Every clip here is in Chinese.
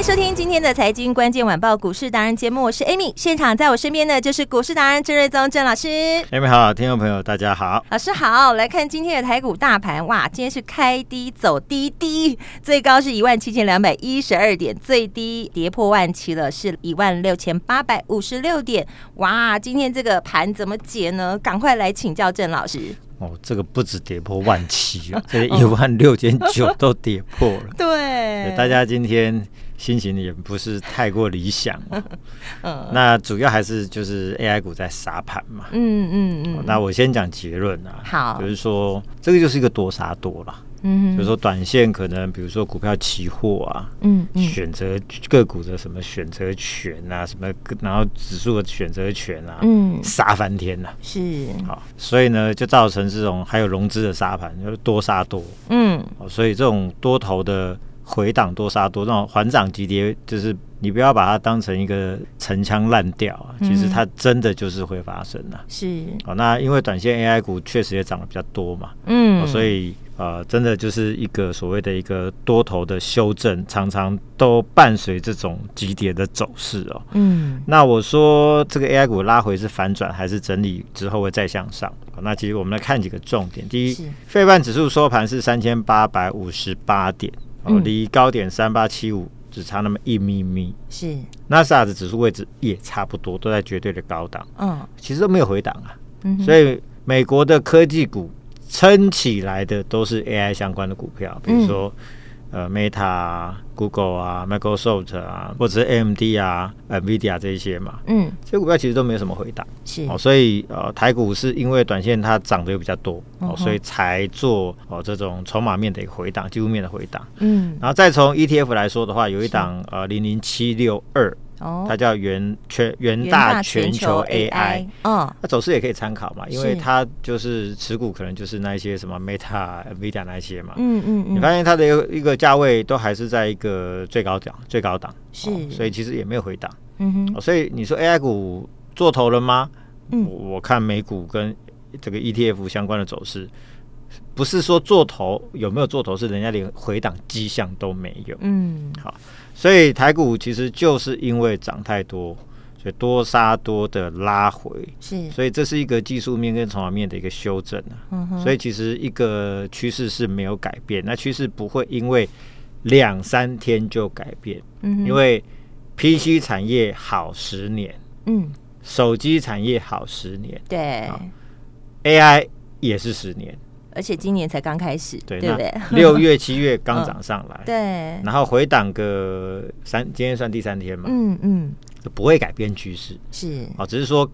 迎收听今天的财经关键晚报股市达人节目，我是 Amy，现场在我身边的就是股市达人郑瑞宗郑老师。Amy 好，听众朋友大家好，老师好，来看今天的台股大盘，哇，今天是开低走低低，最高是一万七千两百一十二点，最低跌破万七了，是一万六千八百五十六点，哇，今天这个盘怎么解呢？赶快来请教郑老师。哦，这个不止跌破万七啊，这一万六千九都跌破了。对，大家今天。心情也不是太过理想，嗯，那主要还是就是 AI 股在杀盘嘛，嗯嗯嗯。那我先讲结论啊，好，就是说这个就是一个多杀多了，嗯，就是说短线可能比如说股票期货啊，嗯，选择个股的什么选择权啊，什么然后指数的选择权啊，嗯，杀翻天了，是，好，所以呢就造成这种还有融资的杀盘，就是多杀多，嗯，所以这种多头的。回档多杀多，这种缓涨急跌，就是你不要把它当成一个陈腔滥调啊，其实它真的就是会发生的。是哦，那因为短线 AI 股确实也涨得比较多嘛，嗯，所以呃，真的就是一个所谓的一个多头的修正，常常都伴随这种急跌的走势哦。嗯，那我说这个 AI 股拉回是反转还是整理之后会再向上？那其实我们来看几个重点，第一，费半指数收盘是三千八百五十八点。哦，离高点三八七五只差那么一咪咪，是。纳斯达克指数位置也差不多，都在绝对的高档，嗯，其实都没有回档啊，嗯，所以美国的科技股撑起来的都是 AI 相关的股票，比如说。呃，Meta 啊，Google 啊，Microsoft 啊，或者是 AMD 啊，NVIDIA 这一些嘛，嗯，这些股票其实都没有什么回档，是。哦，所以呃，台股是因为短线它涨得又比较多，哦，所以才做哦这种筹码面的一个回档，技术面的回档，嗯，然后再从 ETF 来说的话，有一档呃零零七六二。它叫元全元大全球 AI，嗯，那走势也可以参考嘛，因为它就是持股可能就是那一些什么 Meta、Nvidia 那一些嘛，嗯嗯，你发现它的一个价位都还是在一个最高档最高档，是，所以其实也没有回档，嗯哼，所以你说 AI 股做头了吗？嗯，我看美股跟这个 ETF 相关的走势，不是说做头有没有做头，是人家连回档迹象都没有，嗯，好。所以台股其实就是因为涨太多，所以多杀多的拉回，是，所以这是一个技术面跟筹码面的一个修正啊。所以其实一个趋势是没有改变，那趋势不会因为两三天就改变。嗯哼，因为 PC 产业好十年，嗯，手机产业好十年，对，AI 也是十年。而且今年才刚开始，对，对不对？六月、七月刚涨上来，嗯，对，然后回档个三，今天算第三天嘛，嗯嗯，就不会改变趋势，是，哦，只是说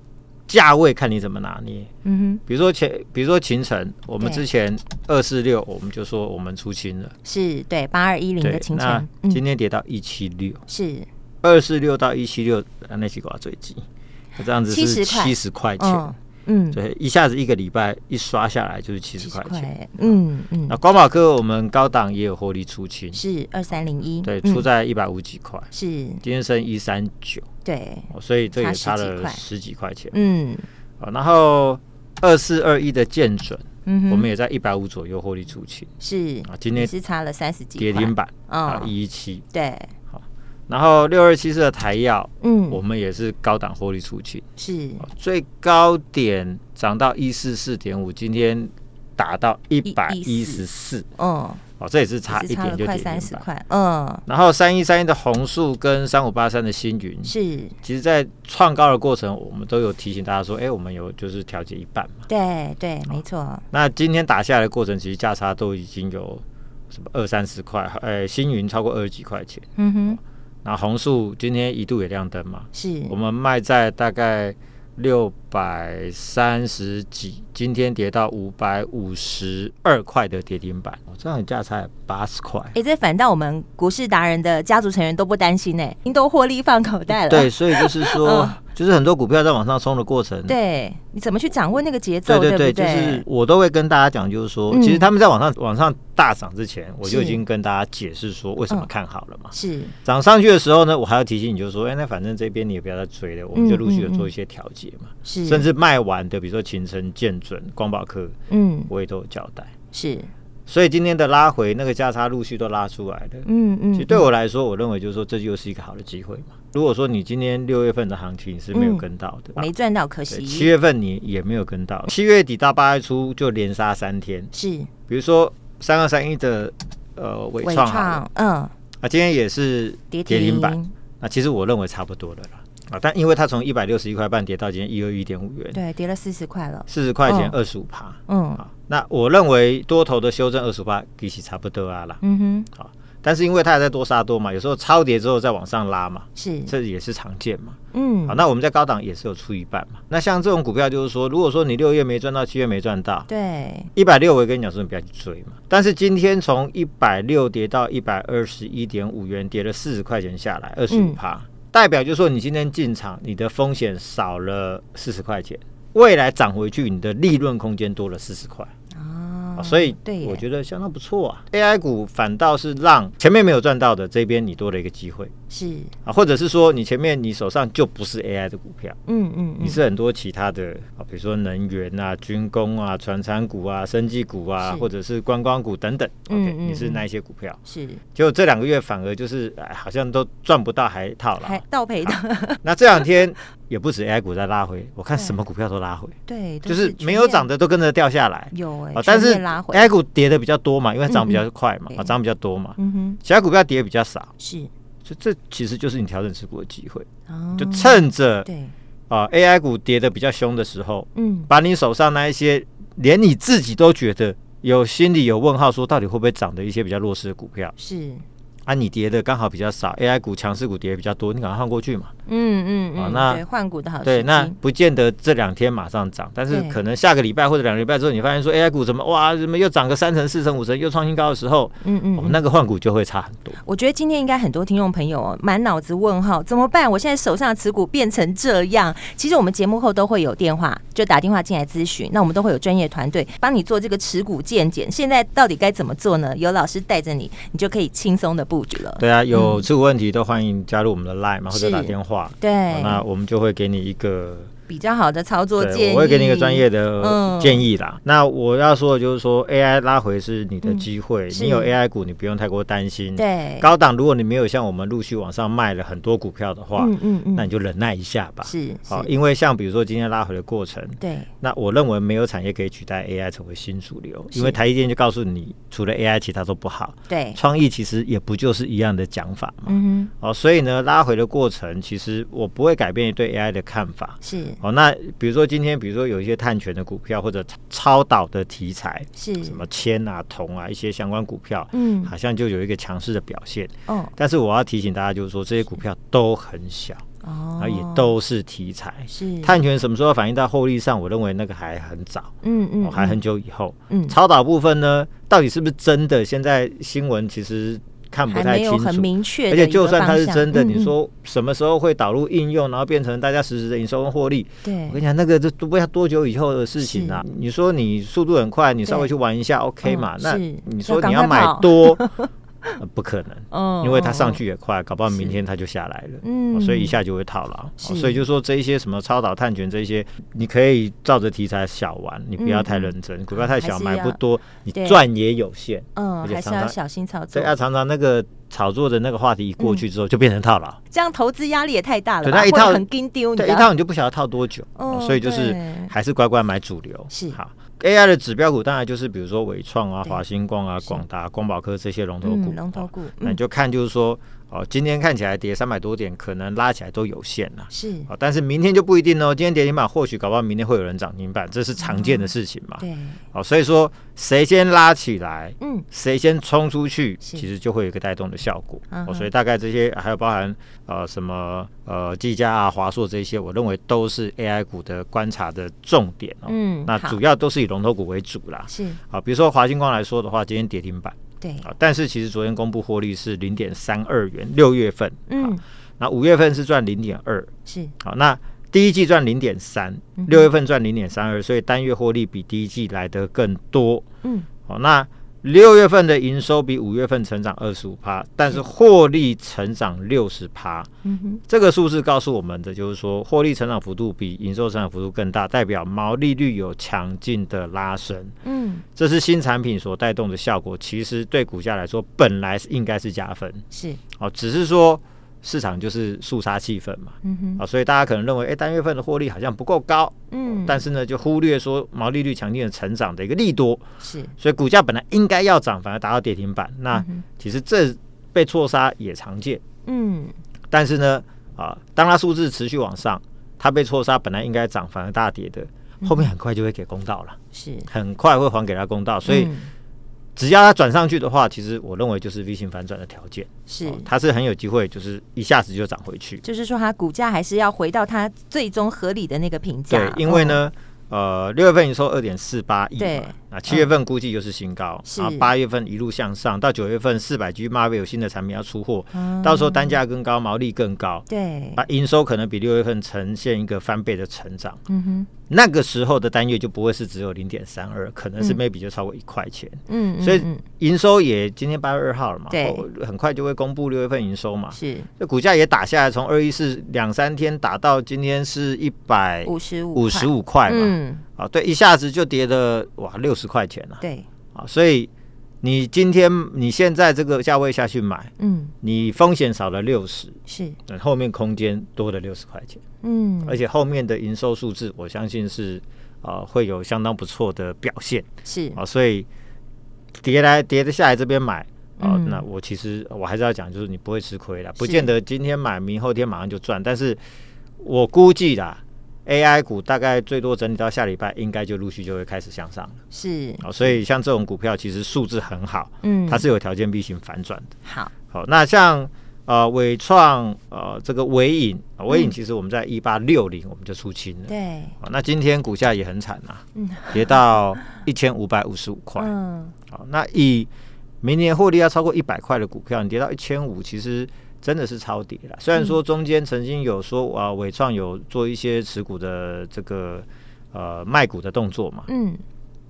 价位看你怎么拿捏，嗯哼，比如说前，比如说秦城，我们之前二四六，我们就说我们出清了，是对八二一零的秦城，今天跌到一七六，是。二四六到一七六，那几挂最低，这样子是七十块。钱。嗯，对，一下子一个礼拜一刷下来就是七十块钱，嗯嗯。那光宝科我们高档也有获利出清，是二三零一，对，出在一百五几块，是。今天升一三九，对，所以这也差了十几块钱，嗯。然后二四二一的见准，嗯，我们也在一百五左右获利出清，是啊，今天是差了三十几，跌停板啊，一一七，对。然后六二七四的台药，嗯，我们也是高档获利出去，是。最高点涨到一四四点五，今天打到一百一十四，嗯，哦，这也是差一点就跌三十块，嗯。然后三一三一的红树跟三五八三的星云，是，其实在创高的过程，我们都有提醒大家说，哎，我们有就是调节一半嘛，对对，没错。那今天打下来的过程，其实价差都已经有什么二三十块，哎，星云超过二十几块钱，嗯哼。那红树今天一度也亮灯嘛，是我们卖在大概六百三十几，今天跌到五百五十二块的跌停板，哦，这样价才八十块。哎，这反倒我们股市达人的家族成员都不担心呢，您都获利放口袋了。对，所以就是说。嗯就是很多股票在往上冲的过程，对，你怎么去掌握那个节奏？对对对，就是我都会跟大家讲，就是说，其实他们在往上往上大涨之前，我就已经跟大家解释说为什么看好了嘛。是涨上去的时候呢，我还要提醒你，就是说，哎，那反正这边你也不要再追了，我们就陆续的做一些调节嘛。是，甚至卖完的，比如说勤诚、建准、光宝科，嗯，我也都有交代。是。所以今天的拉回，那个价差陆续都拉出来了。嗯嗯，其实对我来说，我认为就是说，这就是一个好的机会嘛。如果说你今天六月份的行情是没有跟到的，没赚到，可惜。七月份你也没有跟到，七月底到八月初就连杀三天。是，比如说三二三一的呃纬创，嗯，啊，今天也是跌停板。那其实我认为差不多的啦。啊，但因为它从一百六十一块半跌到今天一二一点五元，对，跌了四十块了，四十块钱二十五趴，嗯，啊，那我认为多头的修正二十五趴，其实差不多啊啦，嗯哼，好，但是因为它还在多杀多嘛，有时候超跌之后再往上拉嘛，是，这也是常见嘛，嗯，好，那我们在高档也是有出一半嘛，那像这种股票就是说，如果说你六月没赚到，七月没赚到，对，一百六我也跟你讲说你不要去追嘛，但是今天从一百六跌到一百二十一点五元，跌了四十块钱下来，二十五趴。代表就是说，你今天进场，你的风险少了四十块钱，未来涨回去，你的利润空间多了四十块。所以，对，我觉得相当不错啊。AI 股反倒是让前面没有赚到的这边你多了一个机会，是。啊，或者是说你前面你手上就不是 AI 的股票，嗯嗯，你是很多其他的啊，比如说能源啊、军工啊、船产股啊、生技股啊，或者是观光股等等，OK，你是那一些股票，是，结果这两个月反而就是哎，好像都赚不到，还套了，还倒赔的。那这两天。也不止 AI 股在拉回，我看什么股票都拉回，对，就是没有涨的都跟着掉下来。有哎，但是 AI 股跌的比较多嘛，因为涨比较快嘛，啊，涨比较多嘛。嗯哼，其他股票跌比较少。是，所以这其实就是你调整持股的机会。就趁着对啊 AI 股跌的比较凶的时候，嗯，把你手上那一些连你自己都觉得有心里有问号，说到底会不会涨的一些比较弱势的股票，是。啊，你跌的刚好比较少，AI 股强势股跌的比较多，你赶快换过去嘛。嗯嗯嗯。那换股的好。对，那不见得这两天马上涨，但是可能下个礼拜或者两个礼拜之后，你发现说 AI 股怎么哇，怎么又涨个三成、四成、五成，又创新高的时候，嗯嗯，我们那个换股就会差很多。我觉得今天应该很多听众朋友哦，满脑子问号，怎么办？我现在手上的持股变成这样。其实我们节目后都会有电话，就打电话进来咨询，那我们都会有专业团队帮你做这个持股健检。现在到底该怎么做呢？有老师带着你，你就可以轻松的布局了。对啊，有。有持股问题都欢迎加入我们的 Line 嘛，或者打电话。对，那我们就会给你一个。比较好的操作建议，我会给你一个专业的建议啦。那我要说的就是说，AI 拉回是你的机会，你有 AI 股，你不用太过担心。对，高档如果你没有像我们陆续往上卖了很多股票的话，嗯嗯嗯，那你就忍耐一下吧。是，好，因为像比如说今天拉回的过程，对，那我认为没有产业可以取代 AI 成为新主流，因为台积电就告诉你，除了 AI 其他都不好。对，创意其实也不就是一样的讲法嘛。嗯，哦，所以呢，拉回的过程其实我不会改变对 AI 的看法。是。哦，那比如说今天，比如说有一些碳权的股票或者超导的题材，是什么铅啊、铜啊一些相关股票，嗯，好像就有一个强势的表现。哦，但是我要提醒大家，就是说这些股票都很小，哦，啊也都是题材。是碳权什么时候反映到获利上？我认为那个还很早，嗯嗯，还很久以后。嗯，超导部分呢，到底是不是真的？现在新闻其实。看不太清楚，而且就算它是真的，你说什么时候会导入应用，然后变成大家实时的营收跟获利？对，我跟你讲，那个这都不要多久以后的事情啊。你说你速度很快，你稍微去玩一下，OK 嘛？那你说你要买多？不可能，因为它上去也快，搞不好明天它就下来了，嗯，所以一下就会套牢。所以就说这一些什么超导探权这一些，你可以照着题材小玩，你不要太认真，股票太小买不多，你赚也有限，嗯，而且常常小心操作。对啊，常常那个炒作的那个话题一过去之后，就变成套牢，这样投资压力也太大了。对，那一套很丢，对，一套你就不晓得套多久，所以就是还是乖乖买主流是好。AI 的指标股当然就是比如说伟创啊、华星光啊、广达、光宝科这些龙头股。龙头股，那你就看就是说哦，今天看起来跌三百多点，可能拉起来都有限了。是，哦，但是明天就不一定哦。今天跌停板，或许搞不好明天会有人涨停板，这是常见的事情嘛。对，哦，所以说谁先拉起来，嗯，谁先冲出去，其实就会有一个带动的效果。哦，所以大概这些还有包含呃什么呃技嘉啊、华硕这些，我认为都是 AI 股的观察的重点哦。嗯，那主要都是以龙头股为主啦。是，好，比如说华星光来说的话，今天跌停板。对。啊，但是其实昨天公布获利是零点三二元，六月份，嗯，那五月份是赚零点二，是。好，那第一季赚零点三，六月份赚零点三二，所以单月获利比第一季来得更多，嗯，好，那。六月份的营收比五月份成长二十五趴，但是获利成长六十趴。嗯哼，这个数字告诉我们的就是说，获利成长幅度比营收成长幅度更大，代表毛利率有强劲的拉升。嗯，这是新产品所带动的效果，其实对股价来说本来是应该是加分。是，哦，只是说。市场就是肃杀气氛嘛，嗯哼，啊，所以大家可能认为，哎、欸，单月份的获利好像不够高，嗯，但是呢，就忽略说毛利率强劲的成长的一个利多，是，所以股价本来应该要涨，反而达到跌停板，那其实这被错杀也常见，嗯，但是呢，啊，当它数字持续往上，它被错杀，本来应该涨，反而大跌的，后面很快就会给公道了，是，很快会还给他公道，所以。嗯只要它转上去的话，其实我认为就是 V 型反转的条件，是、哦、它是很有机会，就是一下子就涨回去。就是说，它股价还是要回到它最终合理的那个评价。对，因为呢，哦、呃，六月份营收二点四八亿，对，那七月份估计又是新高，嗯、然后八月份一路向上，到九月份四百 G Marvell 有新的产品要出货，嗯、到时候单价更高，毛利更高，对，啊营收可能比六月份呈现一个翻倍的成长。嗯哼。那个时候的单月就不会是只有零点三二，可能是 maybe 就超过一块钱。嗯，所以营收也今天八月二号了嘛，对，很快就会公布六月份营收嘛。是，这股价也打下来，从二一四两三天打到今天是一百五十五五十五块嘛。嗯，啊，对，一下子就跌了哇六十块钱了。对，啊，所以。你今天你现在这个价位下去买，嗯，你风险少了六十，是，后面空间多了六十块钱，嗯，而且后面的营收数字，我相信是啊、呃、会有相当不错的表现，是。啊，所以跌来跌的下来这边买啊、呃，那我其实我还是要讲，就是你不会吃亏的，不见得今天买，明后天马上就赚，但是我估计啦。AI 股大概最多整理到下礼拜，应该就陆续就会开始向上了。是，哦，所以像这种股票其实数字很好，嗯，它是有条件必行反转的。好，好，那像呃伟创呃这个伟影，伟影其实我们在一八六零我们就出清了。对，哦，那今天股价也很惨呐，嗯，跌到一千五百五十五块。嗯，好，那以明年获利要超过一百块的股票，你跌到一千五，其实。真的是超跌了，虽然说中间曾经有说啊，伟创有做一些持股的这个呃卖股的动作嘛，嗯，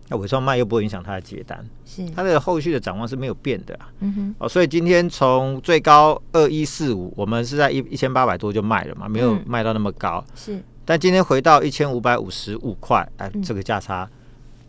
那伟创卖又不会影响它的接单，是。它的后续的展望是没有变的啊，嗯哼，哦，所以今天从最高二一四五，我们是在一一千八百多就卖了嘛，没有卖到那么高，是，但今天回到一千五百五十五块，哎，这个价差。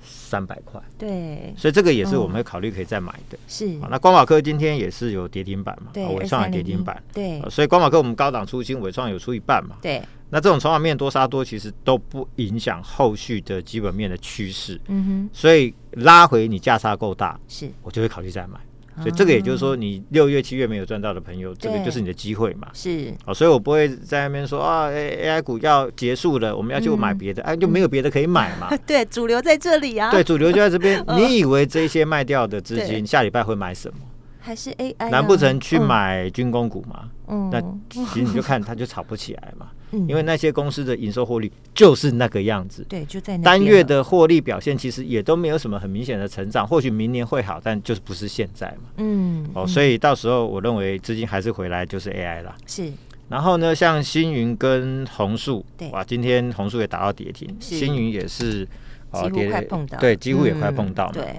三百块，对，所以这个也是我们会考虑可以再买的。是，那光马科今天也是有跌停板嘛？对，纬创也跌停板。对，所以光马科我们高档出清，尾创有出一半嘛？对，那这种筹码面多杀多，其实都不影响后续的基本面的趋势。嗯哼，所以拉回你价差够大，是我就会考虑再买。所以这个也就是说，你六月、七月没有赚到的朋友，这个就是你的机会嘛。是，哦，所以我不会在那边说啊，AI 股要结束了，我们要去买别的，哎，就没有别的可以买嘛。对，主流在这里啊。对，主流就在这边。你以为这些卖掉的资金下礼拜会买什么？还是 AI？难不成去买军工股吗？嗯，那 其实你就看它就炒不起来嘛。因为那些公司的营收获利就是那个样子，对，就在单月的获利表现，其实也都没有什么很明显的成长。或许明年会好，但就是不是现在嘛。嗯，哦，所以到时候我认为资金还是回来就是 AI 了。是，然后呢，像星云跟红树，哇，今天红树也打到跌停，星云也是几乎快碰到，对，几乎也快碰到嘛。对，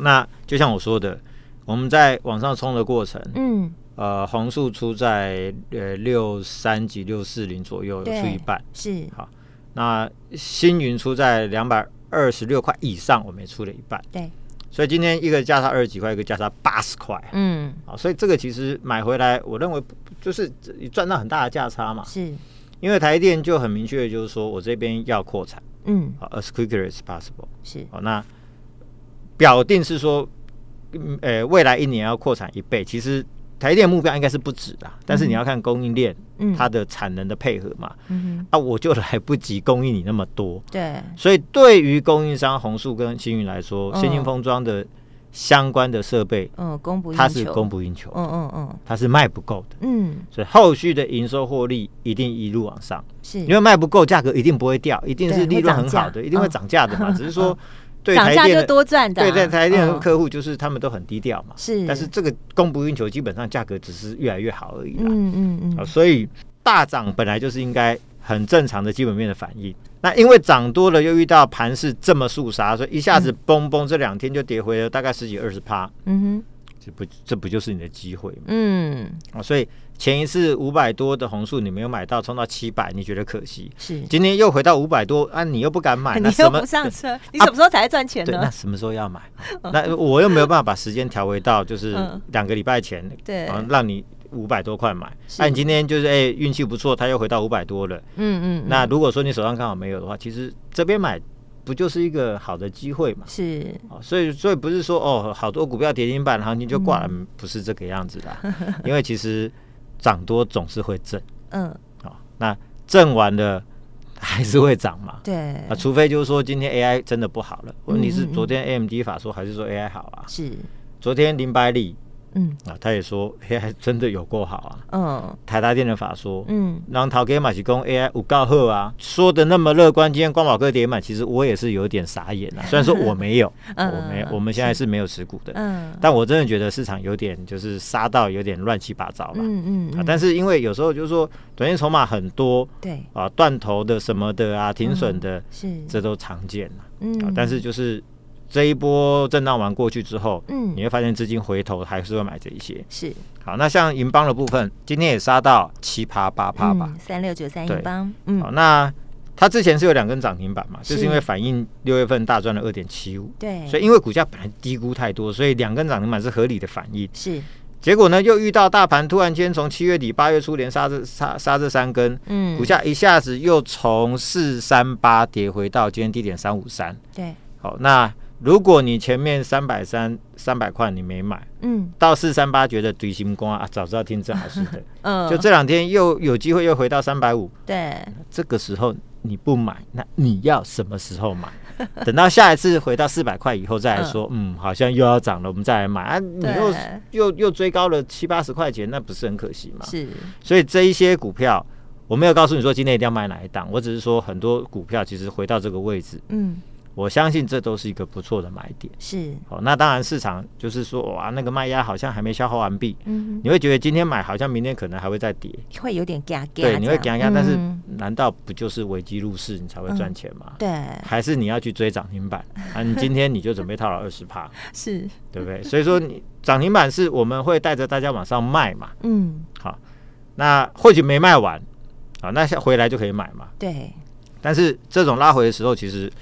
那就像我说的，我们在往上冲的过程，嗯。呃，弘塑出在呃六三几六四零左右，有出一半是好。那星云出在两百二十六块以上，我们也出了一半。对，所以今天一个价差二十几块，一个价差八十块。嗯，好，所以这个其实买回来，我认为就是赚到很大的价差嘛。是，因为台电就很明确就是说我这边要扩产，嗯，好，as quickly as possible。是，好，那表定是说，呃，未来一年要扩产一倍，其实。台电目标应该是不止的，但是你要看供应链，它的产能的配合嘛。嗯啊，我就来不及供应你那么多。对。所以对于供应商红树跟星云来说，先进封装的相关的设备，嗯，供不它是供不应求。嗯嗯嗯，它是卖不够的。嗯。所以后续的营收获利一定一路往上。是。因为卖不够，价格一定不会掉，一定是利润很好的，一定会涨价的嘛。只是说。涨价就多赚的，对，在台电的客户就是他们都很低调嘛，是，但是这个供不应求，基本上价格只是越来越好而已啦。嗯嗯嗯，所以大涨本来就是应该很正常的基本面的反应。那因为涨多了，又遇到盘势这么肃杀，所以一下子崩崩，这两天就跌回了大概十几二十趴。嗯哼，这不这不就是你的机会吗？嗯，啊，所以。前一次五百多的红树你没有买到，冲到七百，你觉得可惜？是。今天又回到五百多啊，你又不敢买，你又不上车，你什么时候才赚钱呢？那什么时候要买？那我又没有办法把时间调回到就是两个礼拜前，对，让你五百多块买。那你今天就是哎运气不错，它又回到五百多了。嗯嗯。那如果说你手上刚好没有的话，其实这边买不就是一个好的机会嘛？是。所以所以不是说哦，好多股票跌停板，行情就挂了，不是这个样子的。因为其实。涨多总是会震，嗯，哦，那震完了还是会涨嘛？对，啊，除非就是说今天 AI 真的不好了，问题是昨天 AMD 法说还是说 AI 好啊？是，昨天林百里。嗯啊，他也说 AI 真的有够好啊。嗯，台达电的法说，嗯，然后陶给马奇公 AI 五告贺啊，说的那么乐观。今天光宝哥跌满，其实我也是有点傻眼啊。虽然说我没有，我没有，我们现在是没有持股的。嗯，但我真的觉得市场有点就是杀到有点乱七八糟了。嗯嗯啊，但是因为有时候就是说短线筹码很多，对啊，断头的什么的啊，停损的，是这都常见了。嗯，啊但是就是。这一波震荡完过去之后，嗯，你会发现资金回头还是会买这一些。是，好，那像银邦的部分，今天也杀到七趴八趴吧，三六九三银邦，嗯，好，那它之前是有两根涨停板嘛，就是因为反映六月份大赚了二点七五，对，所以因为股价本来低估太多，所以两根涨停板是合理的反应。是，结果呢，又遇到大盘突然间从七月底八月初连杀这杀杀这三根，嗯，股价一下子又从四三八跌回到今天低点三五三，对，好，那。如果你前面三百三三百块你没买，嗯，到四三八觉得堆心光啊，早知道听郑老师的，嗯，就这两天又有机会又回到三百五，对，这个时候你不买，那你要什么时候买？等到下一次回到四百块以后再来说，嗯，好像又要涨了，我们再来买啊，你又又又追高了七八十块钱，那不是很可惜吗？是，所以这一些股票我没有告诉你说今天一定要买哪一档，我只是说很多股票其实回到这个位置，嗯。我相信这都是一个不错的买点。是，哦，那当然市场就是说，哇，那个卖压好像还没消耗完毕。嗯，你会觉得今天买好像明天可能还会再跌，会有点嘎嘎。对，你会嘎嘎，但是难道不就是危机入市你才会赚钱吗？对，还是你要去追涨停板啊？你今天你就准备套了二十趴，是，对不对？所以说你涨停板是我们会带着大家往上卖嘛。嗯，好，那或许没卖完，好，那下回来就可以买嘛。对，但是这种拉回的时候，其实。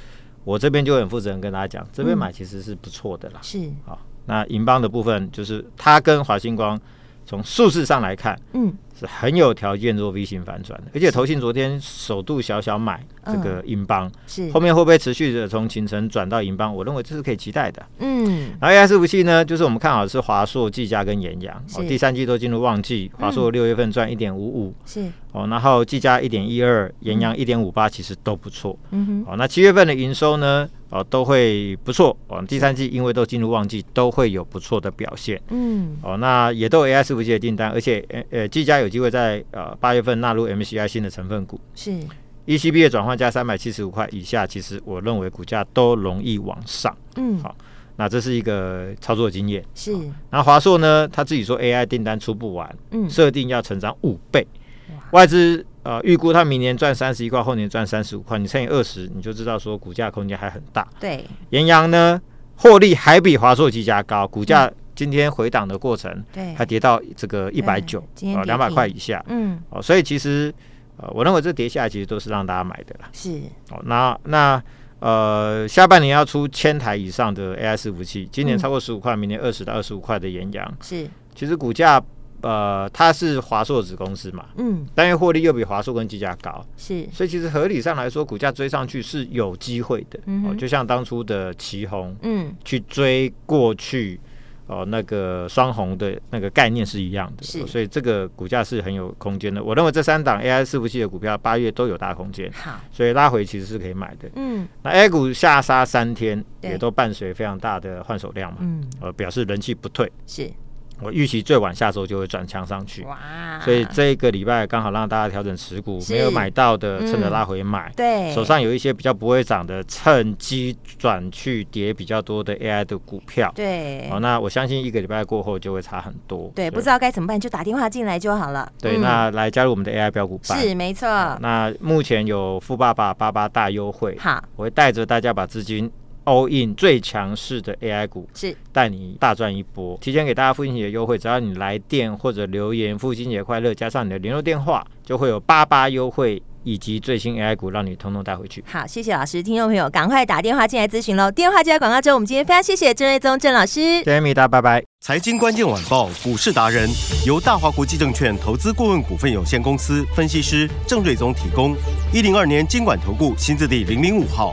我这边就很负责任跟大家讲，这边买其实是不错的啦。是，好，那银邦的部分就是它跟华星光从数字上来看，嗯。是很有条件做 V 型反转的，而且投信昨天首度小小买这个银邦，是后面会不会持续的从秦城转到银邦？我认为这是可以期待的。嗯，然后 AI 伺服器呢，就是我们看好是华硕、技嘉跟研阳，哦，第三季都进入旺季，华硕六月份赚一点五五，是哦，然后技嘉一点一二，研阳一点五八，其实都不错。嗯哼，哦，那七月份的营收呢？哦，都会不错。哦，第三季因为都进入旺季，都会有不错的表现。嗯，哦，那也都有 AI 伺服器的订单，而且呃呃，技嘉有机会在呃八月份纳入 MCI 新的成分股。是，ECB 的转换价三百七十五块以下，其实我认为股价都容易往上。嗯，好，那这是一个操作经验。是，那华硕呢，他自己说 AI 订单出不完，嗯，设定要成长五倍，外资。呃，预估它明年赚三十一块，后年赚三十五块，你乘以二十，你就知道说股价空间还很大。对，研阳呢，获利还比华硕、技嘉高，股价今天回档的过程，对，还跌到这个一百九，啊，两百块以下。嗯，哦，所以其实，呃，我认为这跌下来其实都是让大家买的啦。是，哦，那那呃，下半年要出千台以上的 AI 伺服器，今年超过十五块，明年二十到二十五块的研阳，是，其实股价。呃，它是华硕子公司嘛，嗯，单月获利又比华硕跟技嘉高，是，所以其实合理上来说，股价追上去是有机会的，嗯，哦，就像当初的旗红，嗯，去追过去，哦，那个双红的那个概念是一样的，是。所以这个股价是很有空间的。我认为这三档 AI 伺服器的股票八月都有大空间，好，所以拉回其实是可以买的。嗯，那 A 股下杀三天，也都伴随非常大的换手量嘛，嗯，呃，表示人气不退，是。我预期最晚下周就会转强上去，哇！所以这一个礼拜刚好让大家调整持股，没有买到的趁着拉回买，对，手上有一些比较不会涨的，趁机转去跌比较多的 AI 的股票，对。好，那我相信一个礼拜过后就会差很多，对，不知道该怎么办就打电话进来就好了。对，那来加入我们的 AI 标股班，是没错。那目前有富爸爸八八大优惠，好，我会带着大家把资金。All in 最强势的 AI 股是带你大赚一波，提前给大家父亲节优惠，只要你来电或者留言“父亲节快乐”，加上你的联络电话，就会有八八优惠以及最新 AI 股让你通通带回去。好，谢谢老师，听众朋友赶快打电话进来咨询喽，电话就在广告中。我们今天非常谢谢郑瑞宗郑老师，谢谢米达，拜拜。财经关键晚报股市达人由大华国际证券投资顾问股份有限公司分析师郑瑞宗提供，一零二年经管投顾新字第零零五号。